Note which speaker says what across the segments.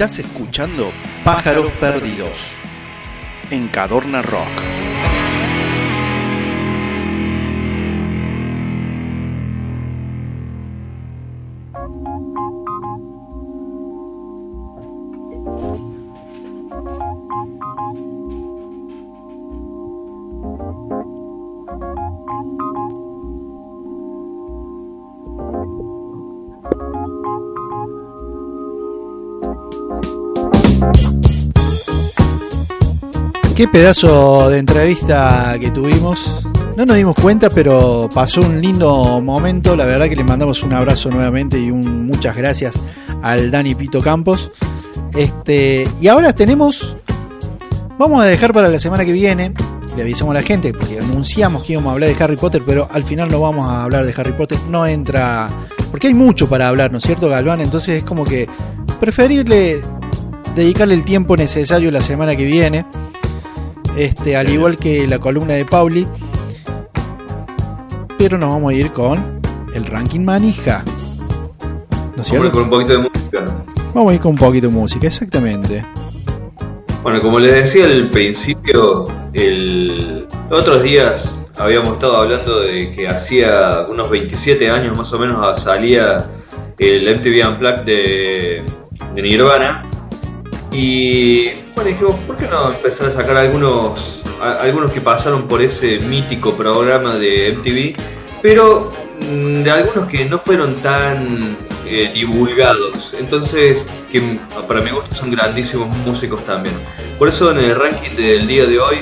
Speaker 1: Estás escuchando Pájaros Perdidos en Cadorna Rock.
Speaker 2: Qué pedazo de entrevista que tuvimos. No nos dimos cuenta, pero pasó un lindo momento. La verdad que le mandamos un abrazo nuevamente y un muchas gracias al Dani Pito Campos. Este, y ahora tenemos. Vamos a dejar para la semana que viene. Le avisamos a la gente porque anunciamos que íbamos a hablar de Harry Potter, pero al final no vamos a hablar de Harry Potter. No entra. Porque hay mucho para hablar, ¿no es cierto, Galván? Entonces es como que preferible dedicarle el tiempo necesario la semana que viene este, al igual que la columna de Pauli. Pero nos vamos a ir con el ranking manija.
Speaker 3: ¿No es cierto? con un poquito de música.
Speaker 2: Vamos a ir con un poquito de música, exactamente.
Speaker 3: Bueno, como les decía al principio, el... otros días habíamos estado hablando de que hacía unos 27 años más o menos salía el MTV Unplugged de, de Nirvana. Y bueno, dijimos, ¿por qué no empezar a sacar algunos, algunos que pasaron por ese mítico programa de MTV? Pero mm, de algunos que no fueron tan eh, divulgados. Entonces, que para mi gusto son grandísimos músicos también. Por eso en el ranking del día de hoy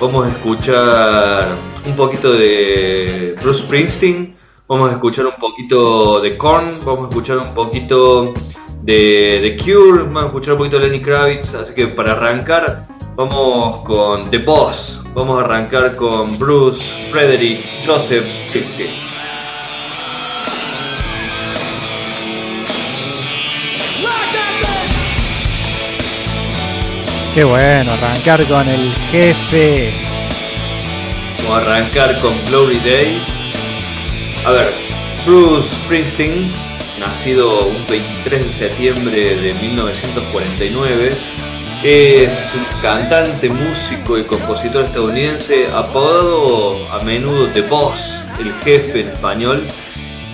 Speaker 3: vamos a escuchar un poquito de Bruce Springsteen, vamos a escuchar un poquito de Korn, vamos a escuchar un poquito de The Cure, vamos a escuchar un poquito de Lenny Kravitz, así que para arrancar vamos con The Boss, vamos a arrancar con Bruce, Frederick, Joseph Springsteen.
Speaker 2: Qué bueno, arrancar con el jefe.
Speaker 3: Vamos a arrancar con Glory Days. A ver, Bruce Springsteen nacido un 23 de septiembre de 1949. Es un cantante, músico y compositor estadounidense apodado a menudo The Boss, el jefe en español.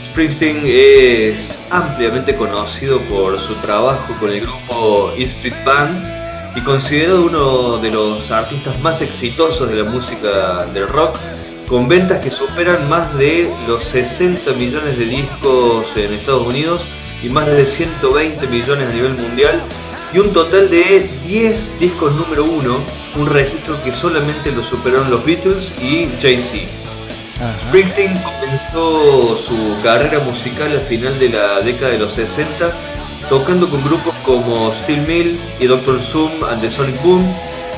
Speaker 3: Springsteen es ampliamente conocido por su trabajo con el grupo E Street Band y considerado uno de los artistas más exitosos de la música del rock con ventas que superan más de los 60 millones de discos en Estados Unidos y más de 120 millones a nivel mundial y un total de 10 discos número uno, un registro que solamente lo superaron los Beatles y Jay-Z. Springsteen comenzó su carrera musical al final de la década de los 60, tocando con grupos como Steel Mill y Dr. Zoom and the Sonic Boom,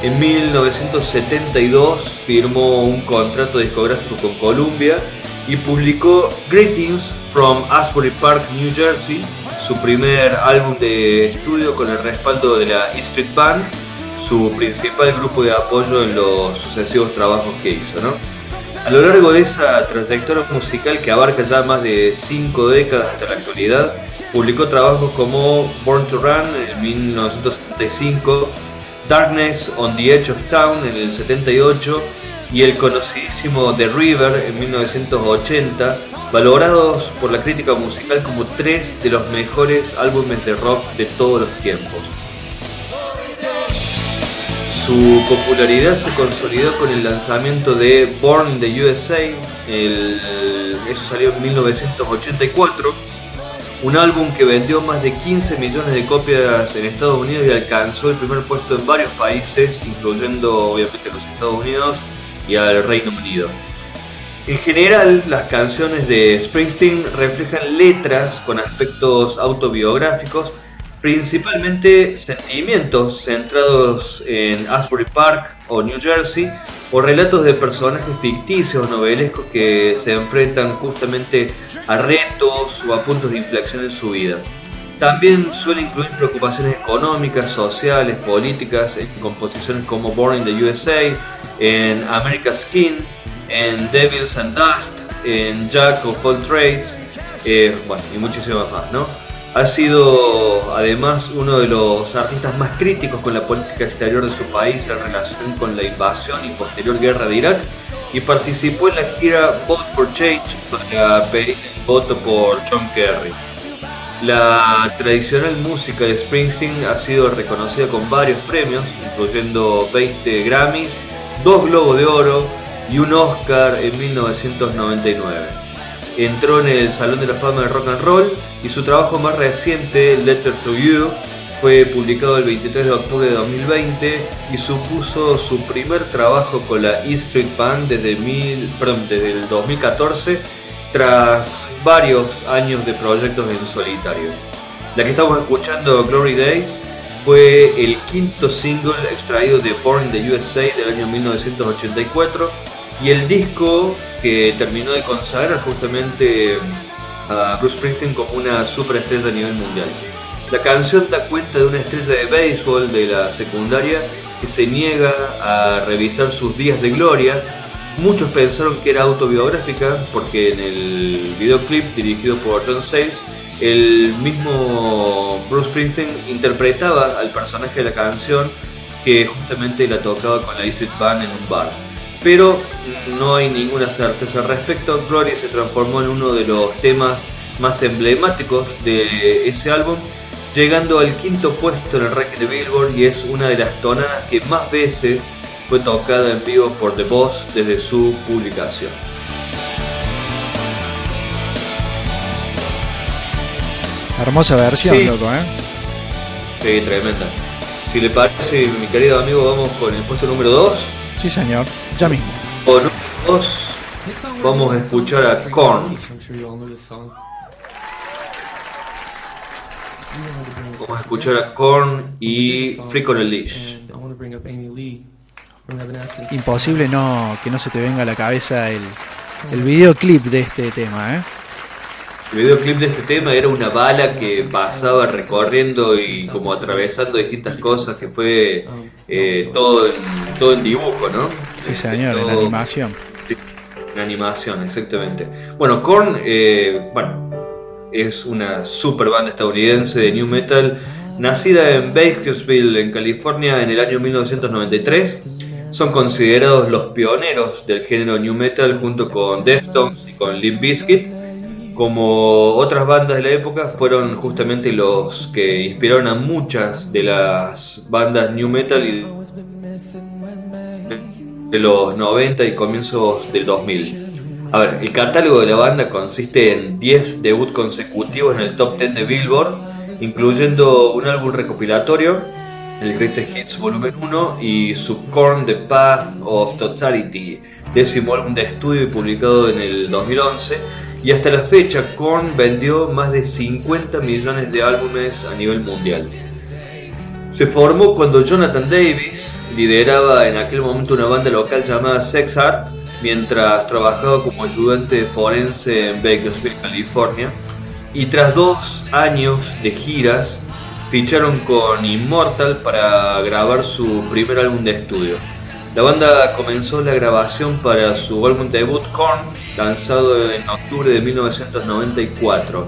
Speaker 3: en 1972 firmó un contrato discográfico con Columbia y publicó Greetings from Asbury Park, New Jersey, su primer álbum de estudio con el respaldo de la E Street Band, su principal grupo de apoyo en los sucesivos trabajos que hizo. A lo largo de esa trayectoria musical que abarca ya más de cinco décadas hasta la actualidad, publicó trabajos como Born to Run en 1975, Darkness on the Edge of Town en el 78 y el conocidísimo The River en 1980, valorados por la crítica musical como tres de los mejores álbumes de rock de todos los tiempos. Su popularidad se consolidó con el lanzamiento de Born in the USA, eso salió en 1984 un álbum que vendió más de 15 millones de copias en Estados Unidos y alcanzó el primer puesto en varios países, incluyendo obviamente los Estados Unidos y al Reino Unido. En general, las canciones de Springsteen reflejan letras con aspectos autobiográficos, principalmente sentimientos centrados en Asbury Park o New Jersey, o relatos de personajes ficticios novelescos que se enfrentan justamente a retos o a puntos de inflexión en su vida. También suele incluir preocupaciones económicas, sociales, políticas en composiciones como Born in the USA, en America's Skin, en Devils and Dust, en Jack of All Trades, eh, bueno, y muchísimas más, ¿no? Ha sido además uno de los artistas más críticos con la política exterior de su país en relación con la invasión y posterior guerra de Irak y participó en la gira Vote for Change para pedir el voto por John Kerry. La tradicional música de Springsteen ha sido reconocida con varios premios, incluyendo 20 Grammys, dos Globos de Oro y un Oscar en 1999. Entró en el Salón de la Fama del Rock and Roll y su trabajo más reciente, Letter to You, fue publicado el 23 de octubre de 2020 y supuso su primer trabajo con la E Street Band desde, el 2014 tras varios años de proyectos en solitario. La que estamos escuchando, Glory Days, fue el quinto single extraído de Born in the USA del año 1984 y el disco que terminó de consagrar justamente a Bruce Springsteen como una superestrella a nivel mundial. La canción da cuenta de una estrella de béisbol de la secundaria que se niega a revisar sus días de gloria. Muchos pensaron que era autobiográfica porque en el videoclip dirigido por John Sayles, el mismo Bruce Springsteen interpretaba al personaje de la canción que justamente la tocaba con la E Street Band en un bar. Pero no hay ninguna certeza al respecto. Gloria se transformó en uno de los temas más emblemáticos de ese álbum llegando al quinto puesto en el ranking de Billboard y es una de las tonadas que más veces fue tocada en vivo por The Boss desde su publicación.
Speaker 2: Hermosa versión, loco, ¿eh?
Speaker 3: Sí, tremenda. Si le parece, mi querido amigo, vamos con el puesto número 2.
Speaker 2: Sí, señor, ya mismo.
Speaker 3: Con 2 vamos a escuchar a Korn. Vamos a escuchar a Korn y Freak on a Leash.
Speaker 2: Imposible no que no se te venga a la cabeza el, el videoclip de este tema, ¿eh?
Speaker 3: El videoclip de este tema era una bala que pasaba recorriendo y como atravesando distintas cosas, que fue eh, todo, en, todo en dibujo, ¿no?
Speaker 2: Sí, señor, en animación.
Speaker 3: Sí, en animación, exactamente. Bueno, Korn, eh, bueno, es una super banda estadounidense de new metal, nacida en Bakersville, en California, en el año 1993. Son considerados los pioneros del género new metal junto con Deftones y con Limp Bizkit. Como otras bandas de la época, fueron justamente los que inspiraron a muchas de las bandas new metal de los 90 y comienzos del 2000. A ver, el catálogo de la banda consiste en 10 debuts consecutivos en el top 10 de Billboard, incluyendo un álbum recopilatorio, el Greatest Hits Volumen 1 y Subcorn The Path of Totality, décimo álbum de estudio y publicado en el 2011. Y hasta la fecha, Korn vendió más de 50 millones de álbumes a nivel mundial. Se formó cuando Jonathan Davis lideraba en aquel momento una banda local llamada Sex Art mientras trabajaba como ayudante forense en Bakersfield, California. Y tras dos años de giras, ficharon con Immortal para grabar su primer álbum de estudio. La banda comenzó la grabación para su álbum debut Korn, lanzado en octubre de 1994.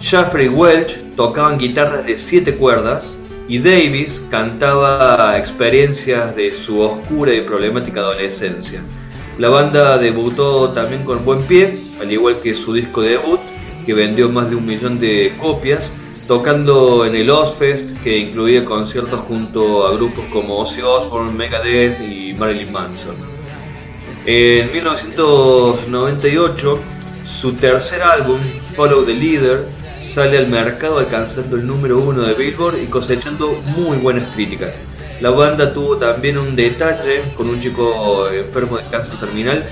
Speaker 3: Jeffrey Welch tocaba guitarras de siete cuerdas y Davis cantaba experiencias de su oscura y problemática adolescencia. La banda debutó también con buen pie, al igual que su disco debut, que vendió más de un millón de copias, tocando en el Ozfest, que incluía conciertos junto a grupos como Ozzy Osbourne, Megadeth y Marilyn Manson. En 1998, su tercer álbum, Follow the Leader, sale al mercado alcanzando el número uno de Billboard y cosechando muy buenas críticas. La banda tuvo también un detalle con un chico enfermo de cáncer terminal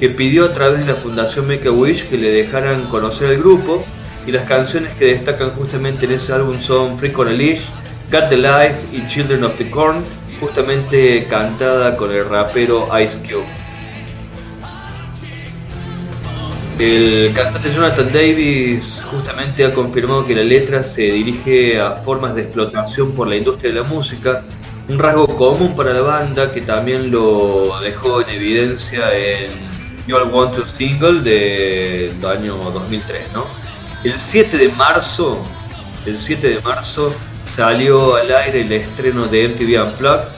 Speaker 3: que pidió a través de la fundación Make a Wish que le dejaran conocer el grupo y las canciones que destacan justamente en ese álbum son Freak on a Leash, Got the Life y Children of the Corn, justamente cantada con el rapero Ice Cube. El cantante Jonathan Davis justamente ha confirmado que la letra se dirige a formas de explotación por la industria de la música, un rasgo común para la banda que también lo dejó en evidencia en You All Want to Single del año 2003. ¿no? El 7 de marzo el 7 de marzo, salió al aire el estreno de MTV Unplugged,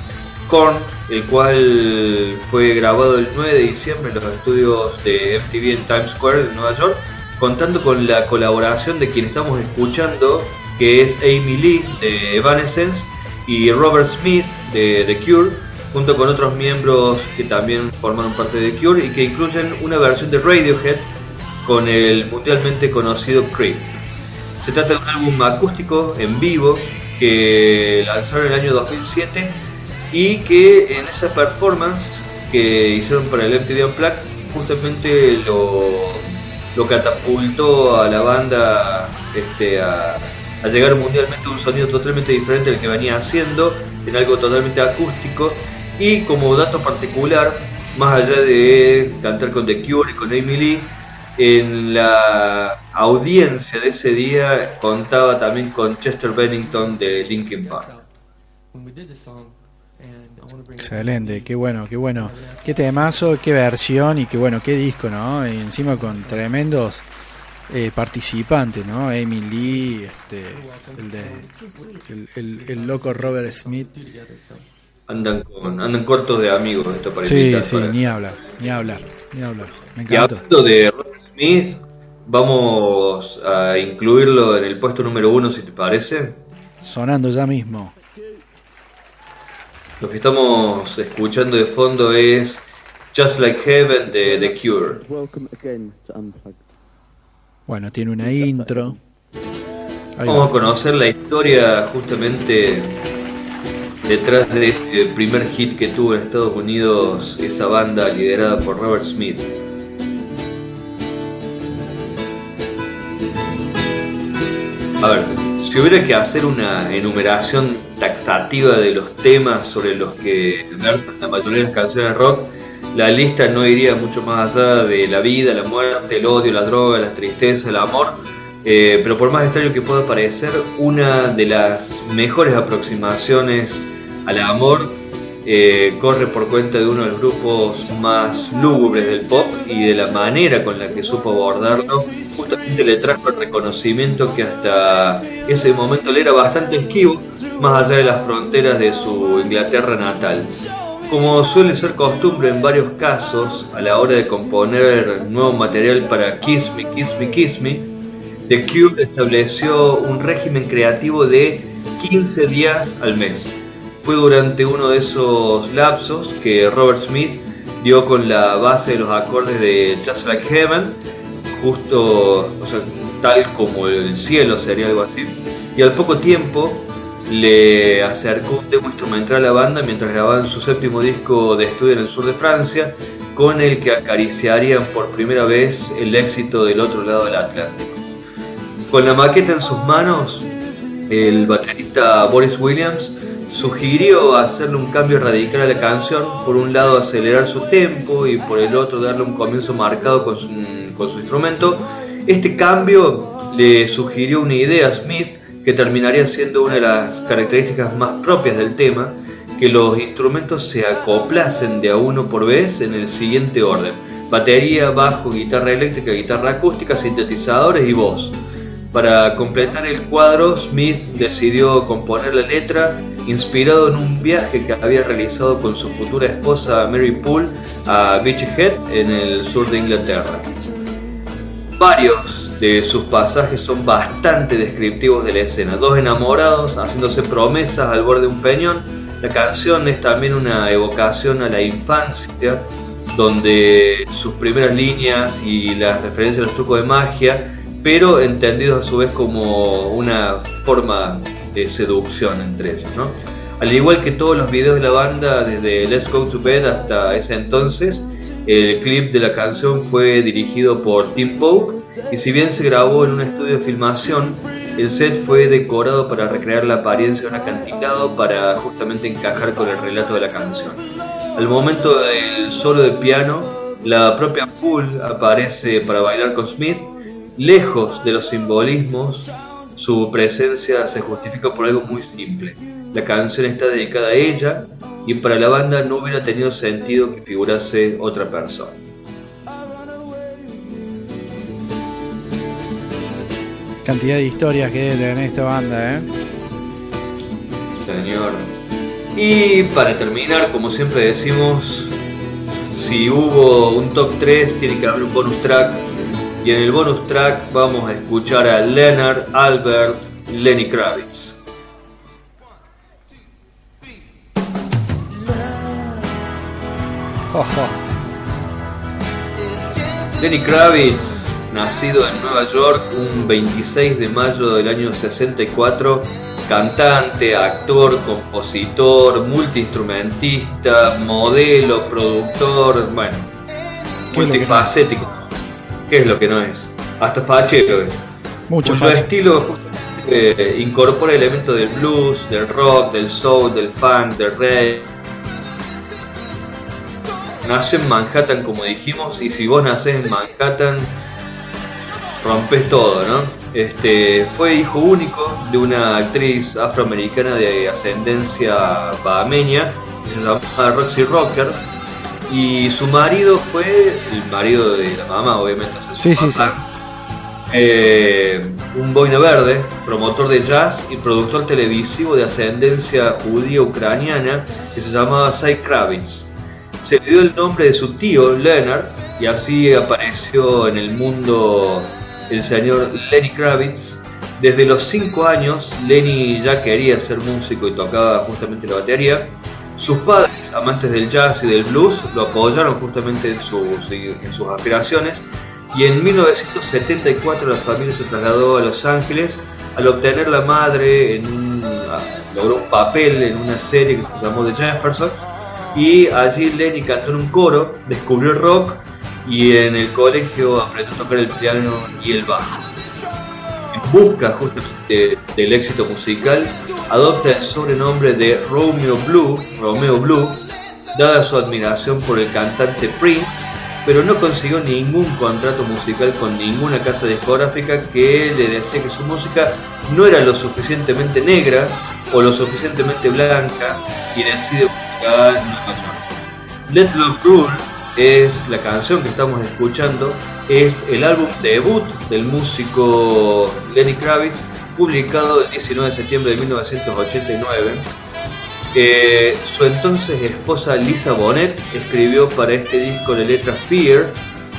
Speaker 3: Korn, el cual fue grabado el 9 de diciembre en los estudios de MTV en Times Square de Nueva York, contando con la colaboración de quien estamos escuchando, que es Amy Lee de Evanescence y Robert Smith de The Cure, junto con otros miembros que también formaron parte de The Cure y que incluyen una versión de Radiohead con el mundialmente conocido Creep. Se trata de un álbum acústico en vivo que lanzaron en el año 2007 y que en esa performance que hicieron para el MTV Unplugged justamente lo, lo catapultó a la banda este, a, llegar mundialmente a un sonido totalmente diferente del que venía haciendo, en algo totalmente acústico y como dato particular, más allá de cantar con The Cure y con Amy Lee, en la audiencia de ese día contaba también con Chester Bennington de Linkin Park.
Speaker 2: Excelente, qué bueno, qué bueno. Qué temazo, qué versión y qué bueno, qué disco, ¿no? Y encima con tremendos eh, participantes, ¿no? Amy Lee, este, el, de, el, el, el loco Robert Smith.
Speaker 3: Andan, con, andan cortos de amigos esta
Speaker 2: Sí, sí, ni hablar, ni hablar, ni hablar. Me
Speaker 3: y hablando de Robert Smith, vamos a incluirlo en el puesto número uno, si te parece.
Speaker 2: Sonando ya mismo.
Speaker 3: Lo que estamos escuchando de fondo es Just Like Heaven de The Cure.
Speaker 2: Bueno, tiene una intro.
Speaker 3: Ahí Vamos va. a conocer la historia justamente detrás de ese primer hit que tuvo en Estados Unidos esa banda liderada por Robert Smith. A ver, si hubiera que hacer una enumeración taxativa de los temas sobre los que versan la mayoría de las canciones rock, la lista no iría mucho más allá de la vida, la muerte, el odio, la droga, la tristeza, el amor. Eh, pero por más extraño que pueda parecer, una de las mejores aproximaciones al amor eh, corre por cuenta de uno de los grupos más lúgubres del pop y de la manera con la que supo abordarlo, justamente le trajo el reconocimiento que hasta ese momento le era bastante esquivo, más allá de las fronteras de su Inglaterra natal. Como suele ser costumbre en varios casos, a la hora de componer nuevo material para Kiss Me, Kiss Me, Kiss Me, The Cure estableció un régimen creativo de 15 días al mes fue durante uno de esos lapsos que Robert Smith dio con la base de los acordes de Just Like Heaven, justo, o sea, tal como el cielo sería algo así. Y al poco tiempo le acercó un demo instrumental a la banda mientras grababan su séptimo disco de estudio en el sur de Francia, con el que acariciarían por primera vez el éxito del otro lado del Atlántico. Con la maqueta en sus manos, el baterista Boris Williams sugirió hacerle un cambio radical a la canción, por un lado acelerar su tempo y por el otro darle un comienzo marcado con su, con su instrumento. Este cambio le sugirió una idea a Smith que terminaría siendo una de las características más propias del tema, que los instrumentos se acoplasen de a uno por vez en el siguiente orden. Batería, bajo, guitarra eléctrica, guitarra acústica, sintetizadores y voz. Para completar el cuadro, Smith decidió componer la letra inspirado en un viaje que había realizado con su futura esposa Mary Poole a Beachhead en el sur de Inglaterra. Varios de sus pasajes son bastante descriptivos de la escena. Dos enamorados haciéndose promesas al borde de un peñón. La canción es también una evocación a la infancia, donde sus primeras líneas y las referencias a los trucos de magia, pero entendidos a su vez como una forma de seducción entre ellos, ¿no? Al igual que todos los videos de la banda, desde Let's Go to Bed hasta ese entonces, el clip de la canción fue dirigido por Tim Pope y si bien se grabó en un estudio de filmación, el set fue decorado para recrear la apariencia de un acantilado para justamente encajar con el relato de la canción. Al momento del solo de piano, la propia Poole aparece para bailar con Smith, lejos de los simbolismos su presencia se justifica por algo muy simple. La canción está dedicada a ella y para la banda no hubiera tenido sentido que figurase otra persona.
Speaker 2: Cantidad de historias que debe tener esta banda, ¿eh?
Speaker 3: Señor. Y para terminar, como siempre decimos, si hubo un top 3, tiene que haber un bonus track. Y en el bonus track vamos a escuchar a Leonard Albert Lenny Kravitz. Lenny Kravitz, nacido en Nueva York un 26 de mayo del año 64, cantante, actor, compositor, multiinstrumentista, modelo, productor, bueno, multifacético. ¿Qué es lo que no es? Hasta fachero es.
Speaker 2: Mucho
Speaker 3: Cuyo estilo eh, incorpora elementos del blues, del rock, del soul, del funk, del reggae. Nació en Manhattan, como dijimos, y si vos nacés en Manhattan, rompes todo, ¿no? Este, fue hijo único de una actriz afroamericana de ascendencia bahameña, que se Roxy Rocker, y su marido fue el marido de la mamá, obviamente. o sea, su
Speaker 2: Sí, sí, sí.
Speaker 3: papá. Eh, un boina verde, promotor de jazz y productor televisivo de ascendencia judía ucraniana que se llamaba Cy Kravitz. Se le dio el nombre de su tío Leonard y así apareció en el mundo el señor Lenny Kravitz. Desde los 5 años Lenny ya quería ser músico y tocaba justamente la batería. Sus padres, amantes del jazz y del blues, lo apoyaron justamente en sus, aspiraciones y en 1974 la familia se trasladó a Los Ángeles al obtener la madre en un, ah, logró un papel en una serie que se llamó The Jefferson y allí Lenny cantó en un coro, descubrió el rock y en el colegio aprendió a tocar el piano y el bajo. Busca justamente del éxito musical, adopta el sobrenombre de Romeo Blue, Romeo Blue, dada su admiración por el cantante Prince, pero no consiguió ningún contrato musical con ninguna casa discográfica que le decía que su música no era lo suficientemente negra o lo suficientemente blanca y decide buscar Nueva York. Let Love Rule es la canción que estamos escuchando, es el álbum debut del músico Lenny Kravitz, publicado el 19 de septiembre de 1989. Eh, su entonces esposa Lisa Bonet escribió para este disco la letra Fear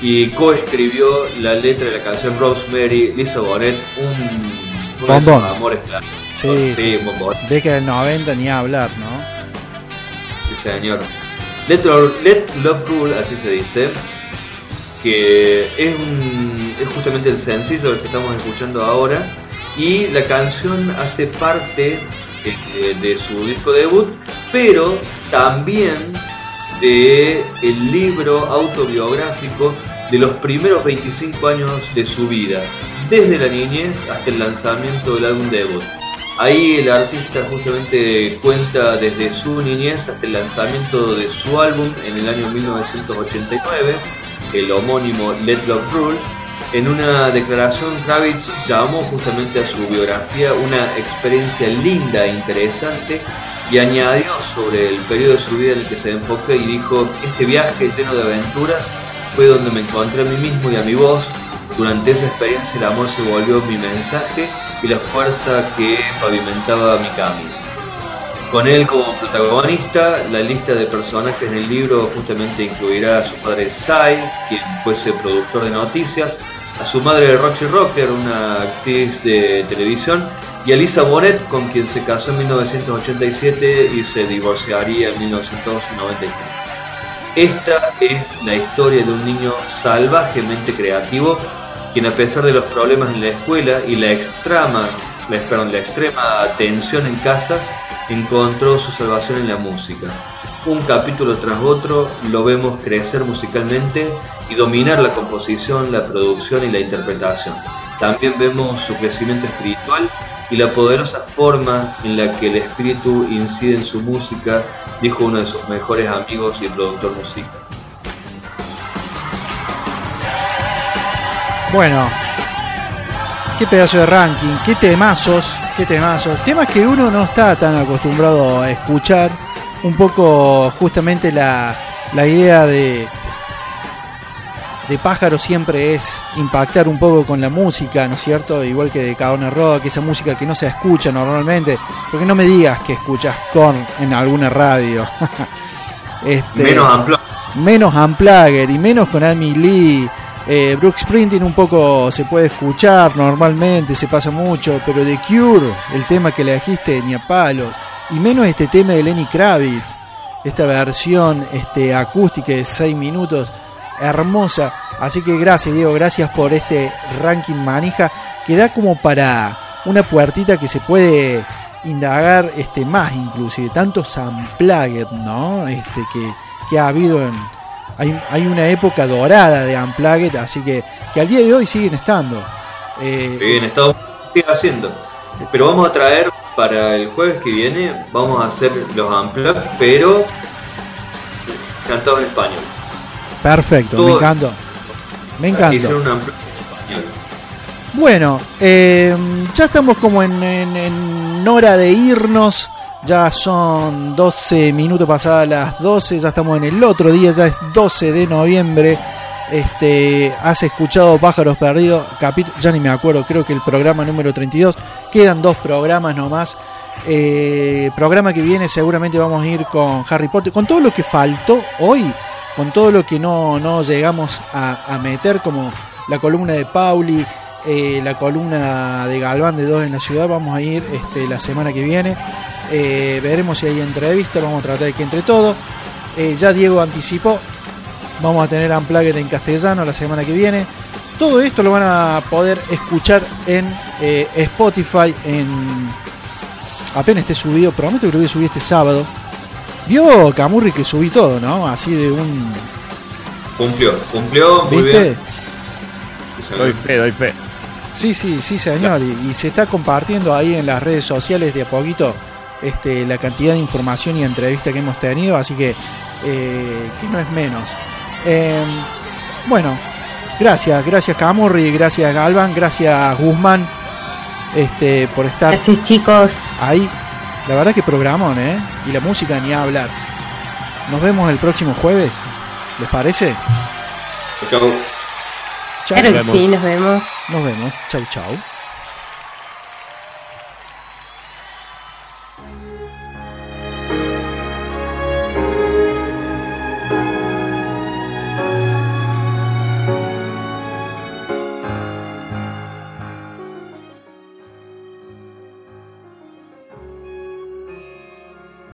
Speaker 3: y coescribió la letra de la canción Rosemary. Lisa Bonet, un, sus
Speaker 2: Bombón.
Speaker 3: amores claros.
Speaker 2: Sí, sí, sí.
Speaker 3: bombón.
Speaker 2: Década del 90 ni a hablar, ¿no?
Speaker 3: Sí, señor. Let, Love- Rule, así se dice, que es, justamente el sencillo del que estamos escuchando ahora, y la canción hace parte eh, de su disco debut, pero también de el libro autobiográfico de los primeros 25 años de su vida, desde la niñez hasta el lanzamiento del álbum debut. Ahí el artista justamente cuenta desde su niñez hasta el lanzamiento de su álbum en el año 1989, el homónimo Let Love Rule. En una declaración, Kravitz llamó justamente a su biografía una experiencia linda e interesante y añadió sobre el periodo de su vida en el que se enfoca y dijo, este viaje lleno de aventuras fue donde me encontré a mí mismo y a mi voz. Durante esa experiencia el amor se volvió mi mensaje y la fuerza que pavimentaba mi camino. Con él como protagonista, la lista de personajes en el libro justamente incluirá a su padre Sai, quien fuese productor de noticias, a su madre Roxy Rocker, una actriz de televisión, y a Lisa Bonet, con quien se casó en 1987 y se divorciaría en 1993. Esta es la historia de un niño salvajemente creativo, quien a pesar de los problemas en la escuela y la extrema, la, la extrema tensión en casa, encontró su salvación en la música. Un capítulo tras otro lo vemos crecer musicalmente y dominar la composición, la producción y la interpretación. También vemos su crecimiento espiritual y la poderosa forma en la que el espíritu incide en su música, dijo uno de sus mejores amigos y productor musical.
Speaker 2: Bueno, qué pedazo de ranking, qué temazos, qué temazos. Temas que uno no está tan acostumbrado a escuchar. Un poco justamente la, la idea de, de pájaro siempre es impactar un poco con la música, ¿no es cierto? Igual que de Cabana Rock, esa música que no se escucha normalmente, porque no me digas que escuchas Korn en alguna radio.
Speaker 3: este, menos unplugged.
Speaker 2: Menos unplugged y menos con Amy Lee. Eh, Brooks Sprinting un poco se puede escuchar normalmente, se pasa mucho, pero The Cure, el tema que le dijiste ni a palos, y menos este tema de Lenny Kravitz, esta versión este, acústica de 6 minutos hermosa. Así que gracias, Diego, gracias por este ranking manija que da como para una puertita que se puede indagar este más inclusive. Tantos unplugged no este que, que ha habido en hay, hay, una época dorada de unplugged así que que al día de hoy siguen estando
Speaker 3: eh, siguen estado sigue haciendo pero vamos a traer para el jueves que viene vamos a hacer los unplugged pero cantados en español
Speaker 2: Perfecto, me encantó. Me encantó. Bueno, eh, ya estamos como en, hora de irnos. Ya son 12 minutos pasadas las 12. Ya estamos en el otro día, ya es 12 de noviembre. Este, has escuchado Pájaros Perdidos, ya ni me acuerdo, creo que el programa número 32. Quedan dos programas nomás. Eh, programa que viene seguramente vamos a ir con Harry Potter, con todo lo que faltó hoy con todo lo que no, no llegamos a, meter, como la columna de Pauli, eh, la columna de Galván de Dos en la Ciudad, vamos a ir este, la semana que viene. Eh, veremos si hay entrevista, vamos a tratar de que entre todo. Eh, ya Diego anticipó, vamos a tener Unplugged en castellano la semana que viene. Todo esto lo van a poder escuchar en Spotify, en apenas esté subido, prometo que lo voy a subir este sábado Vio Camurri que subí todo, ¿no? Así de un.
Speaker 3: Cumplió, cumplió, muy
Speaker 2: ¿Viste?
Speaker 3: bien.
Speaker 4: Doy fe, doy fe.
Speaker 2: Sí, sí, sí, señor. Y, se está compartiendo ahí en las redes sociales de a poquito este, la cantidad de información y entrevista que hemos tenido, así que, eh, que no es menos. Em, bueno, gracias, gracias Camurri, gracias Galvan, gracias Guzmán este, por estar.
Speaker 5: Gracias chicos.
Speaker 2: Ahí la verdad que programón, ¿eh? Y la música ni a hablar. Nos vemos el próximo jueves. ¿Les parece?
Speaker 3: Chau.
Speaker 5: Chau. Claro que sí, nos vemos.
Speaker 2: Nos vemos. Chau, chau.